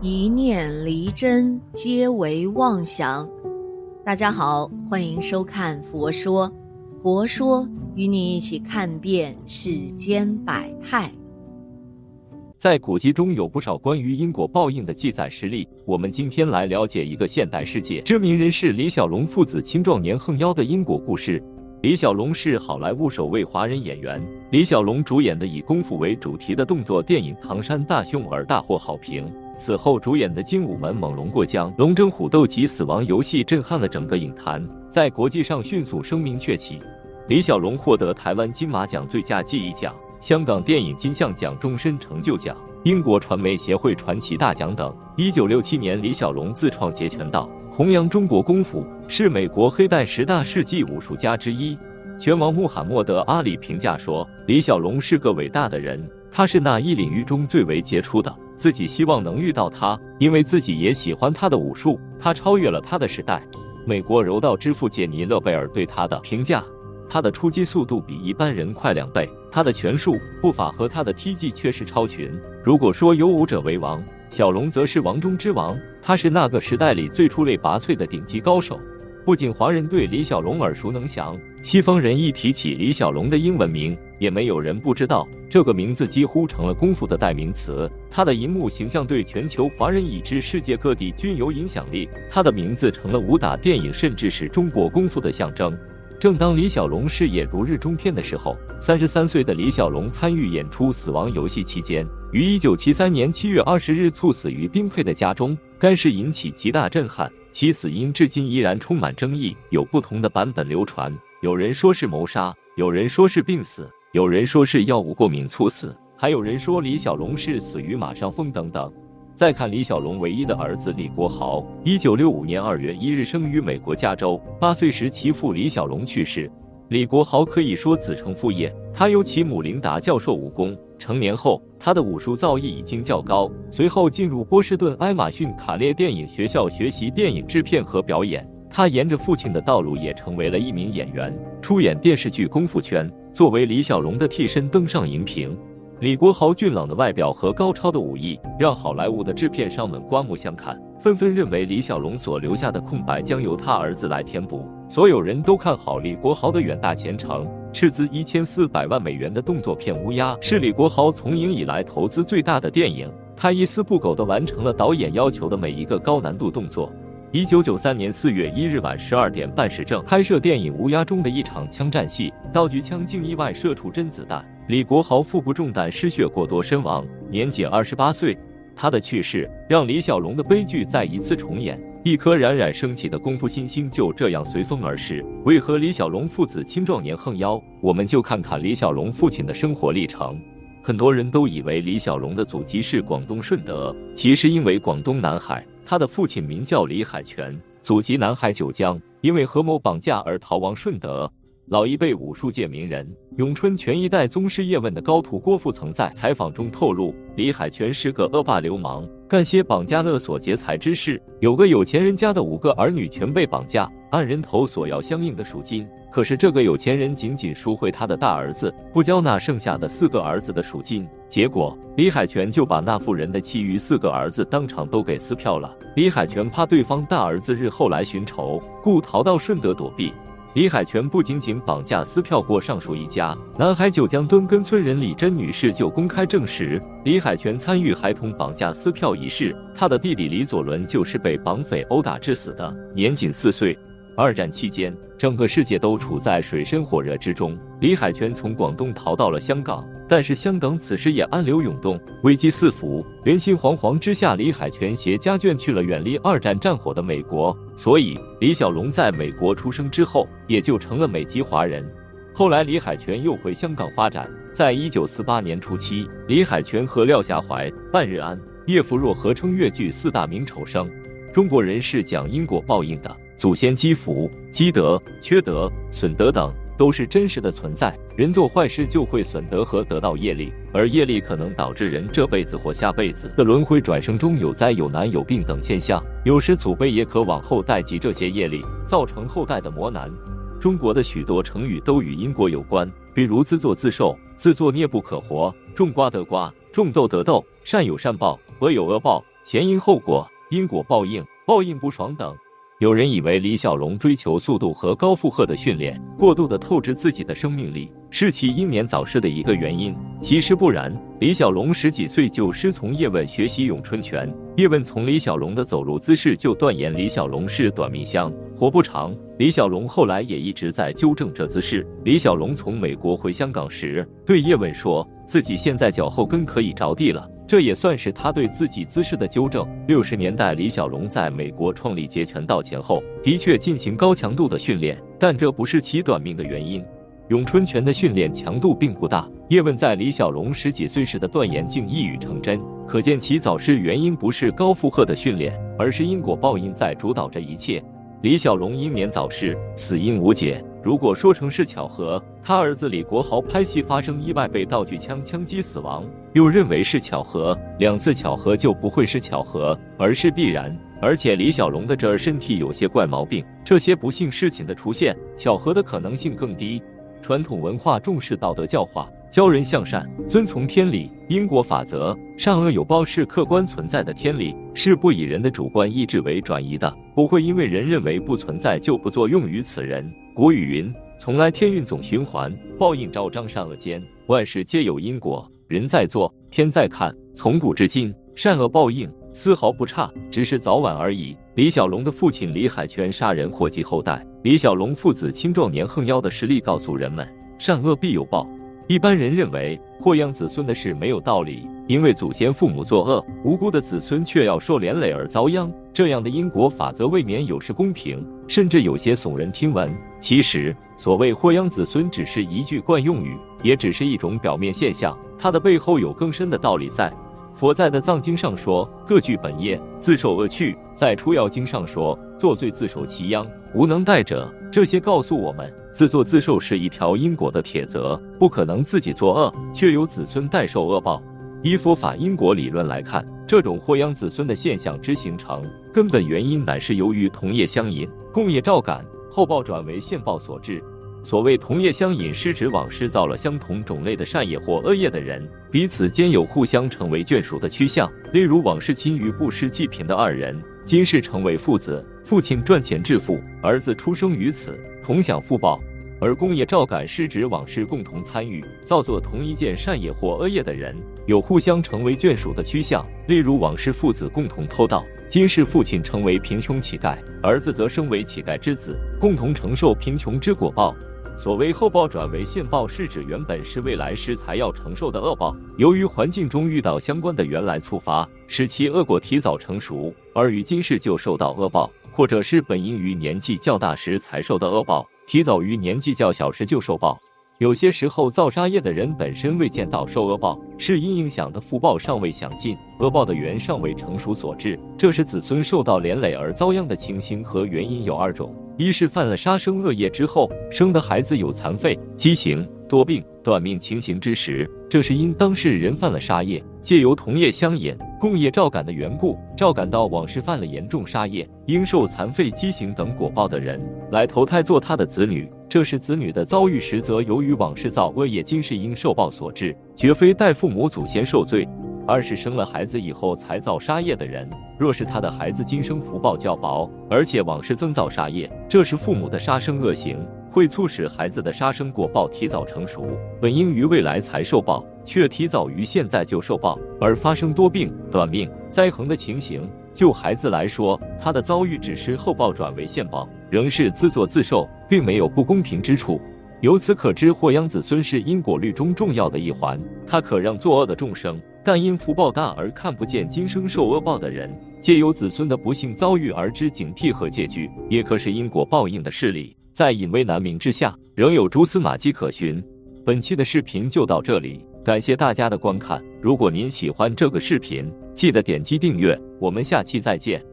一念离真，皆为妄想。大家好，欢迎收看《佛说》，佛说与你一起看遍世间百态。在古籍中有不少关于因果报应的记载实例，我们今天来了解一个现代世界知名人士李小龙父子青壮年横腰的因果故事。李小龙是好莱坞首位华人演员。李小龙主演的以功夫为主题的动作电影《唐山大兄而》大获好评。此后主演的《精武门》《猛龙过江》《龙争虎斗》及《死亡游戏》震撼了整个影坛，在国际上迅速声名鹊起。李小龙获得台湾金马奖最佳记忆奖、香港电影金像奖终身成就奖、英国传媒协会传奇大奖等。一九六七年，李小龙自创截拳道。弘扬中国功夫，是美国黑带十大世纪武术家之一。拳王穆罕默德·阿里评价说：“李小龙是个伟大的人，他是那一领域中最为杰出的。自己希望能遇到他，因为自己也喜欢他的武术。他超越了他的时代。”美国柔道之父杰尼·勒贝尔对他的评价：“他的出击速度比一般人快两倍，他的拳术、步法和他的踢技确实超群。如果说有武者为王。”小龙则是王中之王，他是那个时代里最出类拔萃的顶级高手。不仅华人对李小龙耳熟能详，西方人一提起李小龙的英文名，也没有人不知道。这个名字几乎成了功夫的代名词。他的银幕形象对全球华人以至世界各地均有影响力。他的名字成了武打电影，甚至是中国功夫的象征。正当李小龙事业如日中天的时候，三十三岁的李小龙参与演出《死亡游戏》期间，于一九七三年七月二十日猝死于宾佩的家中。该事引起极大震撼，其死因至今依然充满争议，有不同的版本流传。有人说是谋杀，有人说是病死，有人说是药物过敏猝死，还有人说李小龙是死于马上风等等。再看李小龙唯一的儿子李国豪，一九六五年二月一日生于美国加州。八岁时，其父李小龙去世。李国豪可以说子承父业，他由其母琳达教授武功。成年后，他的武术造诣已经较高，随后进入波士顿埃马逊卡列电影学校学习电影制片和表演。他沿着父亲的道路，也成为了一名演员，出演电视剧《功夫圈》，作为李小龙的替身登上荧屏。李国豪俊朗的外表和高超的武艺，让好莱坞的制片商们刮目相看，纷纷认为李小龙所留下的空白将由他儿子来填补。所有人都看好李国豪的远大前程。斥资一千四百万美元的动作片《乌鸦》是李国豪从影以来投资最大的电影，他一丝不苟地完成了导演要求的每一个高难度动作。一九九三年四月一日晚十二点半时正拍摄电影《乌鸦》中的一场枪战戏，道具枪竟意外射出真子弹，李国豪腹部中弹，失血过多身亡，年仅二十八岁。他的去世让李小龙的悲剧再一次重演，一颗冉冉升起的功夫新星就这样随风而逝。为何李小龙父子青壮年横腰？我们就看看李小龙父亲的生活历程。很多人都以为李小龙的祖籍是广东顺德，其实因为广东南海。他的父亲名叫李海泉，祖籍南海九江，因为何某绑架而逃亡顺德。老一辈武术界名人、咏春拳一代宗师叶问的高徒郭富曾在采访中透露，李海泉是个恶霸流氓，干些绑架勒索劫财之事。有个有钱人家的五个儿女全被绑架，按人头索要相应的赎金。可是这个有钱人仅仅赎回他的大儿子，不交纳剩下的四个儿子的赎金。结果李海泉就把那妇人的其余四个儿子当场都给撕票了。李海泉怕对方大儿子日后来寻仇，故逃到顺德躲避。李海泉不仅仅绑架撕票过上述一家，南海九江墩根村人李珍女士就公开证实，李海泉参与孩童绑架撕票一事。他的弟弟李左伦就是被绑匪殴打致死的，年仅四岁。二战期间，整个世界都处在水深火热之中。李海泉从广东逃到了香港，但是香港此时也暗流涌动，危机四伏。人心惶惶之下，李海泉携家眷去了远离二战战火的美国。所以，李小龙在美国出生之后，也就成了美籍华人。后来，李海泉又回香港发展。在一九四八年初期，李海泉和廖夏怀、半日安、叶福若合称粤剧四大名丑生。中国人是讲因果报应的。祖先积福、积德、缺德、损德等都是真实的存在。人做坏事就会损德和得到业力，而业力可能导致人这辈子或下辈子的轮回转生中有灾、有难、有病等现象。有时祖辈也可往后代积这些业力，造成后代的磨难。中国的许多成语都与因果有关，比如自作自受、自作孽不可活、种瓜得瓜、种豆得豆、善有善报、恶有恶报。前因后果、因果报应、报应不爽等。有人以为李小龙追求速度和高负荷的训练，过度的透支自己的生命力，是其英年早逝的一个原因。其实不然，李小龙十几岁就师从叶问学习咏春拳，叶问从李小龙的走路姿势就断言李小龙是短命香，活不长。李小龙后来也一直在纠正这姿势。李小龙从美国回香港时，对叶问说自己现在脚后跟可以着地了。这也算是他对自己姿势的纠正。六十年代，李小龙在美国创立截拳道前后，的确进行高强度的训练，但这不是其短命的原因。咏春拳的训练强度并不大。叶问在李小龙十几岁时的断言竟一语成真，可见其早逝原因不是高负荷的训练，而是因果报应在主导着一切。李小龙英年早逝，死因无解。如果说成是巧合，他儿子李国豪拍戏发生意外被道具枪枪击死亡，又认为是巧合，两次巧合就不会是巧合，而是必然。而且李小龙的这儿身体有些怪毛病，这些不幸事情的出现，巧合的可能性更低。传统文化重视道德教化，教人向善，遵从天理、因果法则，善恶有报是客观存在的天理，是不以人的主观意志为转移的，不会因为人认为不存在就不作用于此人。古语云：“从来天运总循环，报应昭彰善恶间，万事皆有因果，人在做，天在看。从古至今，善恶报应丝毫不差，只是早晚而已。”李小龙的父亲李海泉杀人祸及后代，李小龙父子青壮年横妖的实力告诉人们：善恶必有报。一般人认为祸殃子孙的事没有道理。因为祖先父母作恶，无辜的子孙却要受连累而遭殃，这样的因果法则未免有失公平，甚至有些耸人听闻。其实，所谓祸殃子孙只是一句惯用语，也只是一种表面现象，它的背后有更深的道理在。佛在的藏经上说：“各具本业，自受恶趣。”在出药经上说：“作罪自受其殃，无能代者。”这些告诉我们，自作自受是一条因果的铁则，不可能自己作恶却由子孙代受恶报。依佛法因果理论来看，这种祸殃子孙的现象之形成，根本原因乃是由于同业相引、共业照感、后报转为现报所致。所谓同业相引，是指往事造了相同种类的善业或恶业的人，彼此间有互相成为眷属的趋向。例如，往事亲于布施济贫的二人，今世成为父子，父亲赚钱致富，儿子出生于此，同享福报。而共业照感是指往事共同参与造作同一件善业或恶业的人，有互相成为眷属的趋向。例如，往事父子共同偷盗，今世父亲成为贫穷乞丐，儿子则生为乞丐之子，共同承受贫穷之果报。所谓后报转为现报，是指原本是未来时才要承受的恶报，由于环境中遇到相关的原来触发，使其恶果提早成熟，而于今世就受到恶报；或者是本应于年纪较大时才受的恶报。提早于年纪较小时就受报，有些时候造杀业的人本身未见到受恶报，是因影响的福报尚未享尽，恶报的缘尚未成熟所致。这是子孙受到连累而遭殃的情形和原因有二种：一是犯了杀生恶业之后，生的孩子有残废、畸形、多病、短命情形之时，这是因当事人犯了杀业，借由同业相引。共业照感的缘故，照感到往事犯了严重杀业，应受残废、畸形等果报的人，来投胎做他的子女。这是子女的遭遇，实则由于往事造恶业，今世因受报所致，绝非代父母祖先受罪。二是生了孩子以后才造杀业的人，若是他的孩子今生福报较薄，而且往事增造杀业，这是父母的杀生恶行。会促使孩子的杀生果报提早成熟，本应于未来才受报，却提早于现在就受报，而发生多病、短命、灾横的情形。就孩子来说，他的遭遇只是后报转为现报，仍是自作自受，并没有不公平之处。由此可知，祸殃子孙是因果律中重要的一环，它可让作恶的众生，但因福报大而看不见今生受恶报的人，借由子孙的不幸遭遇而知警惕和戒惧，也可是因果报应的事理。在隐微难明之下，仍有蛛丝马迹可循。本期的视频就到这里，感谢大家的观看。如果您喜欢这个视频，记得点击订阅。我们下期再见。